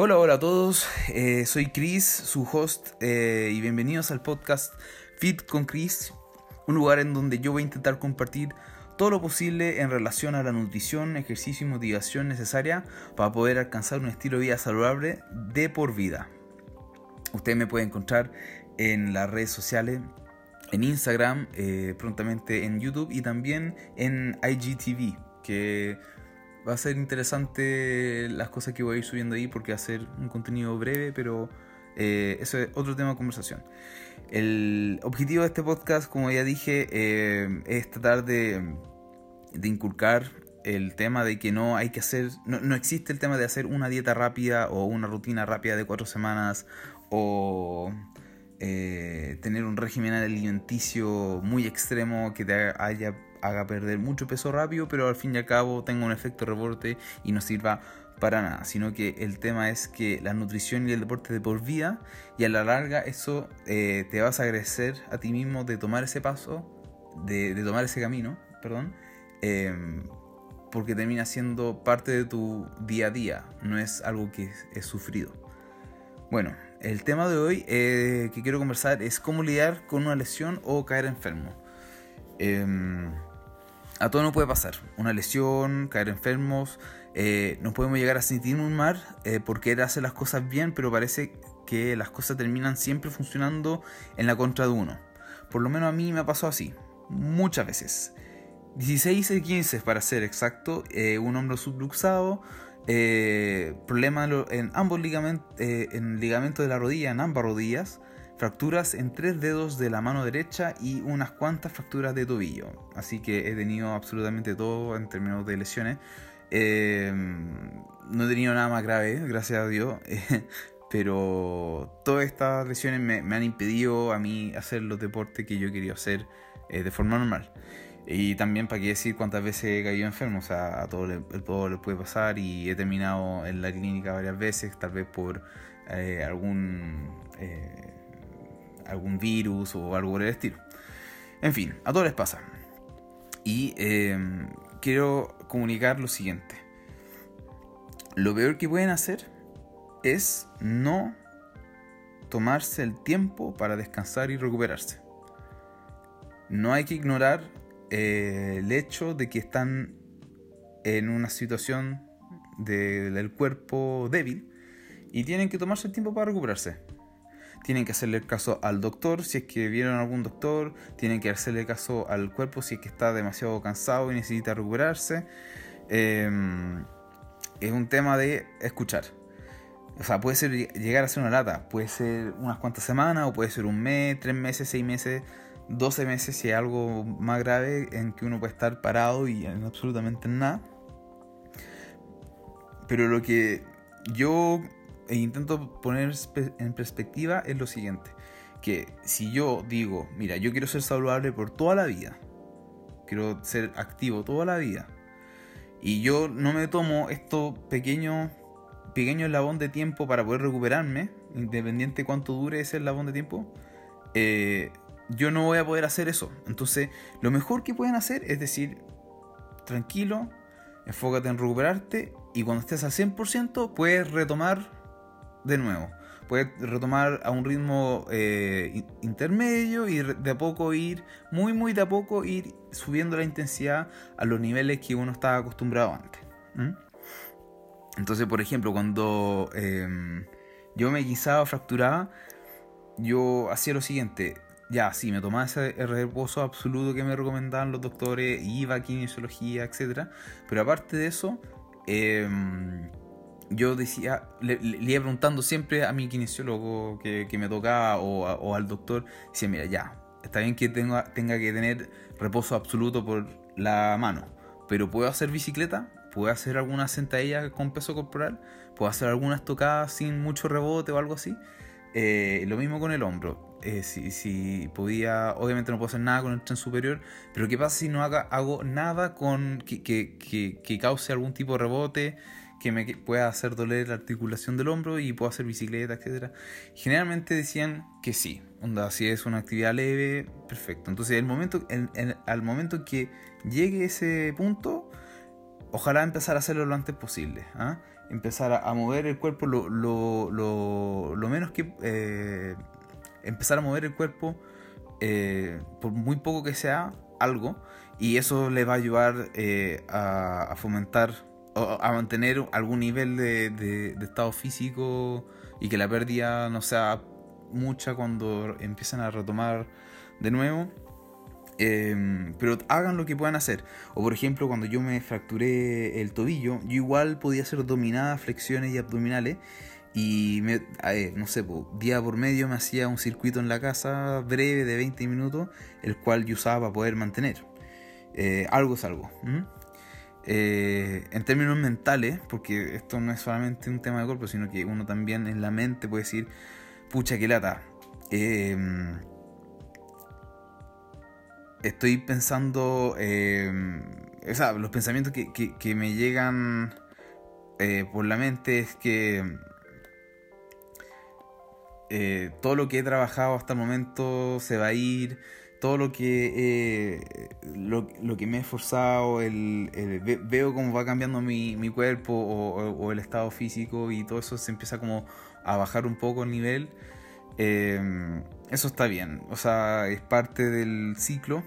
Hola, hola a todos. Eh, soy Chris, su host, eh, y bienvenidos al podcast Fit con Chris, un lugar en donde yo voy a intentar compartir todo lo posible en relación a la nutrición, ejercicio y motivación necesaria para poder alcanzar un estilo de vida saludable de por vida. Ustedes me pueden encontrar en las redes sociales, en Instagram, eh, prontamente en YouTube y también en IGTV, que va a ser interesante las cosas que voy a ir subiendo ahí porque va a ser un contenido breve, pero eh, eso es otro tema de conversación. El objetivo de este podcast, como ya dije, eh, es tratar de, inculcar el tema de que no hay que hacer, no, no, existe el tema de hacer una dieta rápida o una rutina rápida de cuatro semanas o eh, tener un régimen alimenticio muy extremo que te haya haga perder mucho peso rápido, pero al fin y al cabo tenga un efecto rebote y no sirva para nada, sino que el tema es que la nutrición y el deporte de por vida y a la larga eso eh, te vas a agradecer a ti mismo de tomar ese paso, de, tomar ese camino, perdón, em, porque termina siendo parte de tu día a día, no es algo que es, sufrido. Bueno, el tema de hoy eh, que quiero conversar es cómo lidiar con una lesión o caer enfermo. A todo no puede pasar. Una lesión, caer enfermos, eh, nos podemos llegar a sentir un mar eh, por querer hacer las cosas bien, pero parece que las cosas terminan siempre funcionando en la contra de uno. Por lo menos a mí me ha pasado así, muchas veces. 16 y 15 para ser exacto, eh, un hombro subluxado, eh, problema en ambos ligamentos, en ligamento de la rodilla, en ambas rodillas, fracturas en tres dedos de la mano derecha y unas cuantas fracturas de tobillo. Así que he tenido absolutamente todo en términos de lesiones. Eh, no he tenido nada más grave, gracias a Dios. pero todas estas lesiones me, han impedido a mí hacer los deportes que yo quería hacer eh, de forma normal. Y también para qué decir cuántas veces he caído enfermo, o sea, a todo le, todo le puede pasar y he terminado en la clínica varias veces, tal vez por eh, algún algún virus o algo por el estilo. En fin, a todos les pasa. Y em, quiero comunicar lo siguiente. Lo peor que pueden hacer es no tomarse el tiempo para descansar y recuperarse. No hay que ignorar eh, el hecho de que están en una situación del cuerpo débil y tienen que tomarse el tiempo para recuperarse tienen que hacerle caso al doctor si es que vieron a algún doctor, tienen que hacerle caso al cuerpo si es que está demasiado cansado y necesita recuperarse. Em, es un tema de escuchar. O sea, puede ser llegar a ser una lata, puede ser unas cuantas semanas, o puede ser un mes, tres meses, seis meses, doce meses, si hay algo más grave en que uno puede estar parado y en absolutamente nada. Pero lo que yo e intento poner en perspectiva es lo siguiente, que si yo digo, mira, yo quiero ser saludable por toda la vida, quiero ser activo toda la vida, y yo no me tomo esto pequeño pequeño eslabón de tiempo para poder recuperarme, independiente cuánto dure ese eslabón de tiempo, eh, yo no voy a poder hacer eso. Entonces, lo mejor que pueden hacer es decir, tranquilo, enfócate en recuperarte y cuando estés al 100% puedes retomar de nuevo. Puede retomar a un ritmo eh, intermedio y de a poco ir, muy muy de a poco ir subiendo la intensidad a los niveles que uno estaba acostumbrado antes. Entonces, por ejemplo, cuando em, yo me guisaba fracturaba, yo hacía lo siguiente. Ya, sí, me tomaba ese reposo absoluto que me recomendaban los doctores, iba a kinesiología, etc. Pero aparte de eso, eh, yo decía, le, iba preguntando siempre a mi kinesiólogo que, me tocaba o, al doctor, decía, mira, ya, está bien que tenga, tenga que tener reposo absoluto por la mano, pero ¿puedo hacer bicicleta? ¿Puedo hacer alguna sentadilla con peso corporal? ¿Puedo hacer algunas tocadas sin mucho rebote o algo así? Eh, lo mismo con el hombro. Eh, si, si, podía, obviamente no puedo hacer nada con el tren superior, pero ¿qué pasa si no haga, hago nada con que, cause algún tipo de rebote? Que me pueda hacer doler la articulación del hombro y puedo hacer bicicleta, etc. Generalmente decían que sí, onda, si es una actividad leve, perfecto. Entonces, el momento, al momento que llegue ese punto, ojalá empezar a hacerlo lo antes posible. Empezar a, mover el cuerpo lo, menos que... Empezar a mover el cuerpo por muy poco que sea algo y eso le va a ayudar eh, a, fomentar a mantener algún nivel de, estado físico y que la pérdida no sea mucha cuando empiezan a retomar de nuevo. Em, pero hagan lo que puedan hacer. O por ejemplo, cuando yo me fracturé el tobillo, yo igual podía hacer dominadas, flexiones y abdominales. Y me, no sé, día por medio me hacía un circuito en la casa breve de 20 minutos, el cual yo usaba para poder mantener. Eh, algo es algo. Eh, en términos mentales, porque esto no es solamente un tema de cuerpo, sino que uno también en la mente puede decir, pucha, que lata. Em, estoy pensando, em, o sea, los pensamientos que, me llegan eh, por la mente es que eh, todo lo que he trabajado hasta el momento se va a ir, todo lo que, lo, que me he esforzado, el, veo cómo va cambiando mi, cuerpo o, el estado físico y todo eso se empieza como a bajar un poco el nivel. Em, eso está bien, o sea, es parte del ciclo.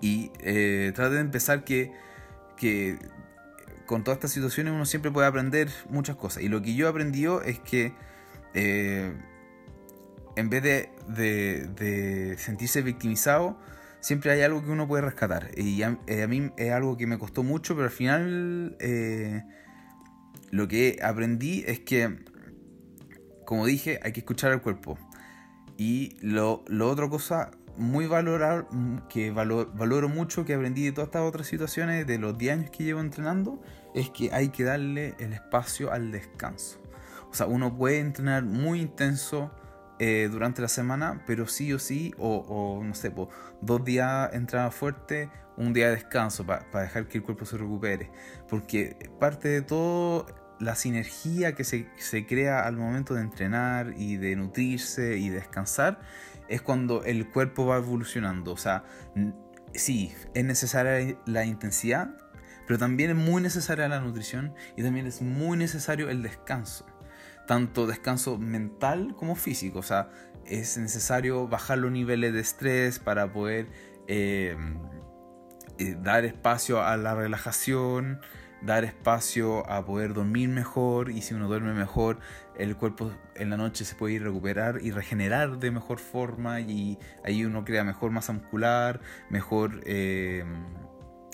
Y eh, trate de empezar que, que con todas estas situaciones uno siempre puede aprender muchas cosas. Y lo que yo he aprendido es que eh, en vez de, sentirse victimizado, siempre hay algo que uno puede rescatar. Y a, eh, mí es algo que me costó mucho, pero al final lo que aprendí es que, como dije, hay que escuchar al cuerpo. Y lo, lo otra cosa muy valorar, que valoro mucho, que aprendí de todas estas otras situaciones, de los 10 años que llevo entrenando, es que hay que darle el espacio al descanso. O sea, uno puede entrenar muy intenso eh, durante la semana, pero sí o sí, o, no sé, dos días entrada fuerte, un día de descanso para dejar que el cuerpo se recupere. Porque parte de todo la sinergia que se, se crea al momento de entrenar y de nutrirse y descansar es cuando el cuerpo va evolucionando. O sea, sí, es necesaria la intensidad, pero también es muy necesaria la nutrición y también es muy necesario el descanso. Tanto descanso mental como físico. O sea, es necesario bajar los niveles de estrés para poder eh, eh, dar espacio a la relajación dar espacio a poder dormir mejor y si uno duerme mejor el cuerpo en la noche se puede ir recuperar y regenerar de mejor forma y ahí uno crea mejor masa muscular, mejor eh,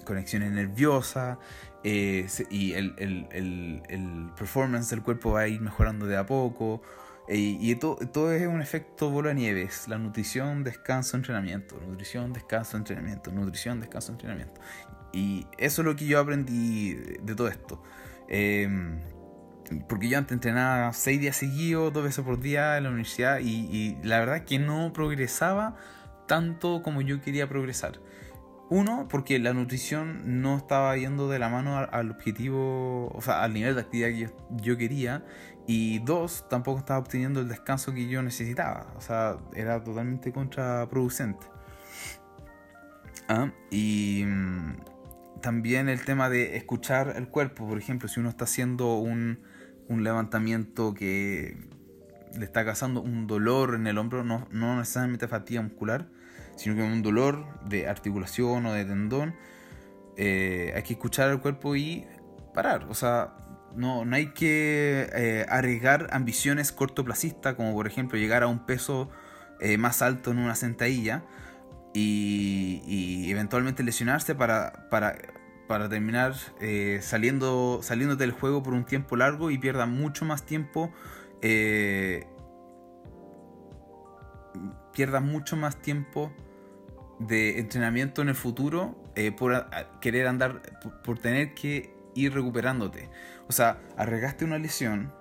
conexiones nerviosas eh, y el, el, performance del cuerpo va a ir mejorando de a poco. Eh, y todo, todo es un efecto bola de. La nutrición, descanso, entrenamiento. Nutrición, descanso, entrenamiento. Nutrición, descanso, entrenamiento. Y eso es lo que yo aprendí de todo esto. Em, porque yo antes entrenaba seis días seguidos, dos veces por día en la universidad y, la verdad es que no progresaba tanto como yo quería progresar. Uno, porque la nutrición no estaba yendo de la mano al, objetivo, o sea, al nivel de actividad que yo, quería. Y dos, tampoco estaba obteniendo el descanso que yo necesitaba. O sea, era totalmente contraproducente. Ah, y, mm, también el tema de escuchar el cuerpo, por ejemplo, si uno está haciendo un, levantamiento que le está causando un dolor en el hombro, no, no necesariamente fatiga muscular, sino que un dolor de articulación o de tendón, eh, hay que escuchar el cuerpo y parar. O sea, no, no hay que eh, arriesgar ambiciones cortoplacistas, como por ejemplo llegar a un peso eh, más alto en una sentadilla y, eventualmente lesionarse para, para, para terminar saliendo, saliéndote del juego por un tiempo largo y pierda mucho más tiempo. Pierdas mucho más tiempo de entrenamiento en el futuro eh, por querer andar, por, tener que ir recuperándote. O sea, arriesgaste una lesión,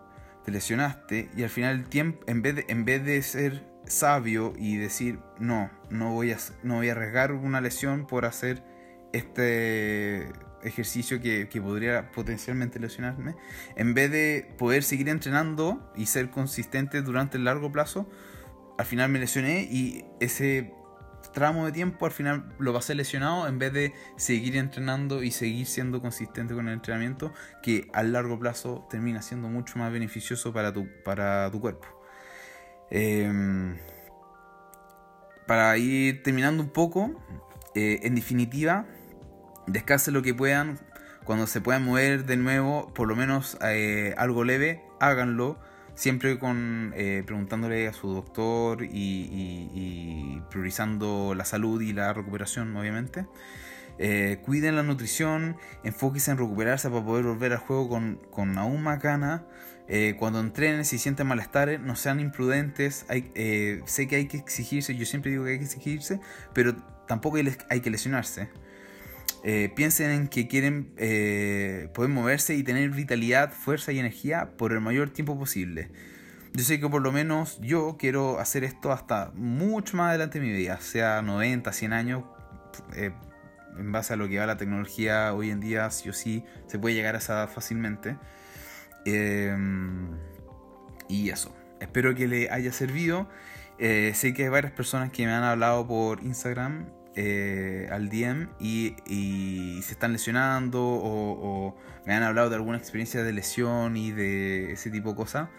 te lesionaste y al final el tiempo, en vez de, en vez de ser sabio y decir, no, no voy, a, no voy a arriesgar una lesión por hacer este ejercicio que, podría potencialmente lesionarme, en vez de poder seguir entrenando y ser consistente durante el largo plazo, al final me lesioné y ese, tramo de tiempo al final lo pasé lesionado en vez de seguir entrenando y seguir siendo consistente con el entrenamiento que a largo plazo termina siendo mucho más beneficioso para tu, para tu cuerpo. Em, para ir terminando un poco, eh, en definitiva, descansen lo que puedan. Cuando se puedan mover de nuevo, por lo menos eh, algo leve, háganlo siempre con eh, preguntándole a su doctor y, priorizando la salud y la recuperación, obviamente. Eh, cuiden la nutrición, enfóquense en recuperarse para poder volver al juego con, aún más ganas. Eh, cuando entrenen, si sienten malestar, no sean imprudentes. Hay, sé que hay que exigirse, yo siempre digo que hay que exigirse, pero tampoco hay que lesionarse. Eh, piensen en que quieren eh, poder moverse y tener vitalidad, fuerza y energía por el mayor tiempo posible. Yo sé que por lo menos yo quiero hacer esto hasta mucho más adelante en mi vida, sea 90, 100 años, eh, en base a lo que va la tecnología hoy en día, sí o sí, se puede llegar a esa edad fácilmente. y eso, espero que le haya servido. sé que hay varias personas que me han hablado por Instagram eh, al DM y, se están lesionando o, me han hablado de alguna experiencia de lesión y de ese tipo de cosas.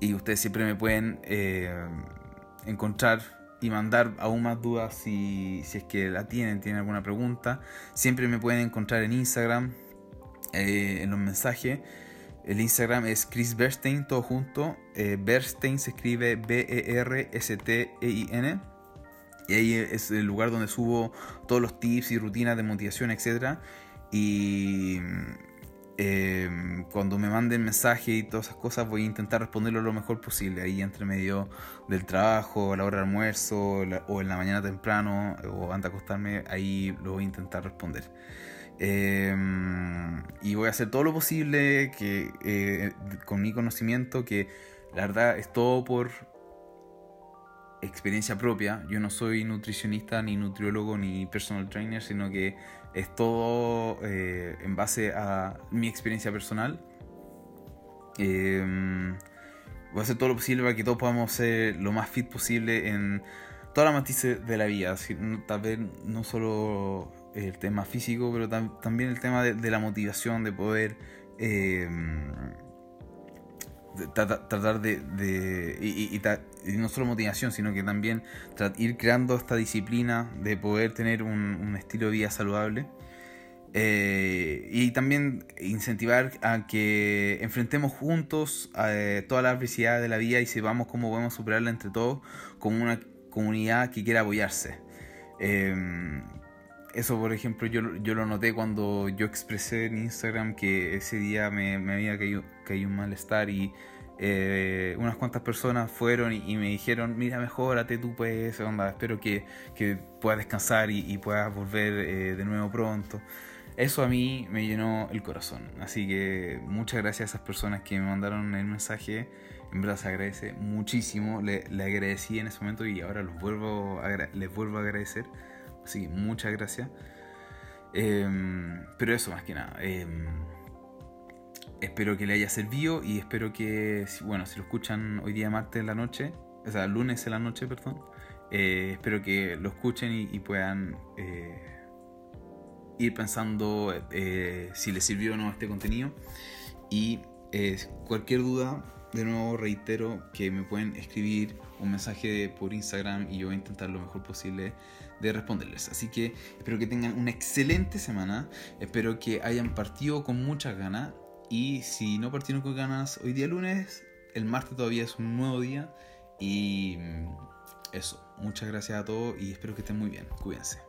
Y ustedes siempre me pueden eh, encontrar y mandar aún más dudas si, es que la tienen, tienen alguna pregunta. Siempre me pueden encontrar en Instagram, eh, en los mensajes. El Instagram es Chris Berstein, todo junto. Berstein se escribe B-E-R-S-T-E-I-N. Y ahí es el lugar donde subo todos los tips y rutinas de motivación, etc. Y em, cuando me manden mensaje y todas esas cosas voy a intentar responderlo lo mejor posible. Ahí entre medio del trabajo, a la hora de almuerzo o en la mañana temprano o antes de acostarme, ahí lo voy a intentar responder. Em, y voy a hacer todo lo posible que eh, con mi conocimiento que la verdad es todo por experiencia propia. Yo no soy nutricionista, ni nutriólogo, ni personal trainer, sino que es todo eh, en base a mi experiencia personal. Em, voy a hacer todo lo posible para que todos podamos ser lo más fit posible en todas las matices de la vida. Tal vez no solo el tema físico, pero también el tema de, la motivación, de poder... Em, tratar de... y, no solo motivación, sino que también ir creando esta disciplina de poder tener un, estilo de vida saludable. Eh, y también incentivar a que enfrentemos juntos eh, toda la adversidad de la vida y sepamos cómo podemos superarla entre todos como una comunidad que quiera apoyarse. Eh, eso, por ejemplo, yo, yo lo noté cuando yo expresé en Instagram que ese día me, me había caído, caído un malestar y eh, unas cuantas personas fueron y, me dijeron, mira, mejórate tú pues, onda, espero que, que puedas descansar y, puedas volver eh, de nuevo pronto. Eso a mí me llenó el corazón. Así que muchas gracias a esas personas que me mandaron el mensaje. En verdad se agradece muchísimo. Le, agradecí en ese momento y ahora los vuelvo les vuelvo a agradecer. Así que muchas gracias. Em, pero eso más que nada. Em, espero que le haya servido y espero que, bueno, si lo escuchan hoy día martes en la noche, o sea, lunes en la noche, perdón, eh, espero que lo escuchen y, puedan eh, ir pensando eh, si les sirvió o no este contenido. Y cualquier duda, de nuevo reitero que me pueden escribir un mensaje por Instagram y yo voy a intentar lo mejor posible de responderles. Así que espero que tengan una excelente semana, espero que hayan partido con muchas ganas y si no partieron con ganas hoy día lunes, el martes todavía es un nuevo día. Y eso, muchas gracias a todos y espero que estén muy bien. Cuídense.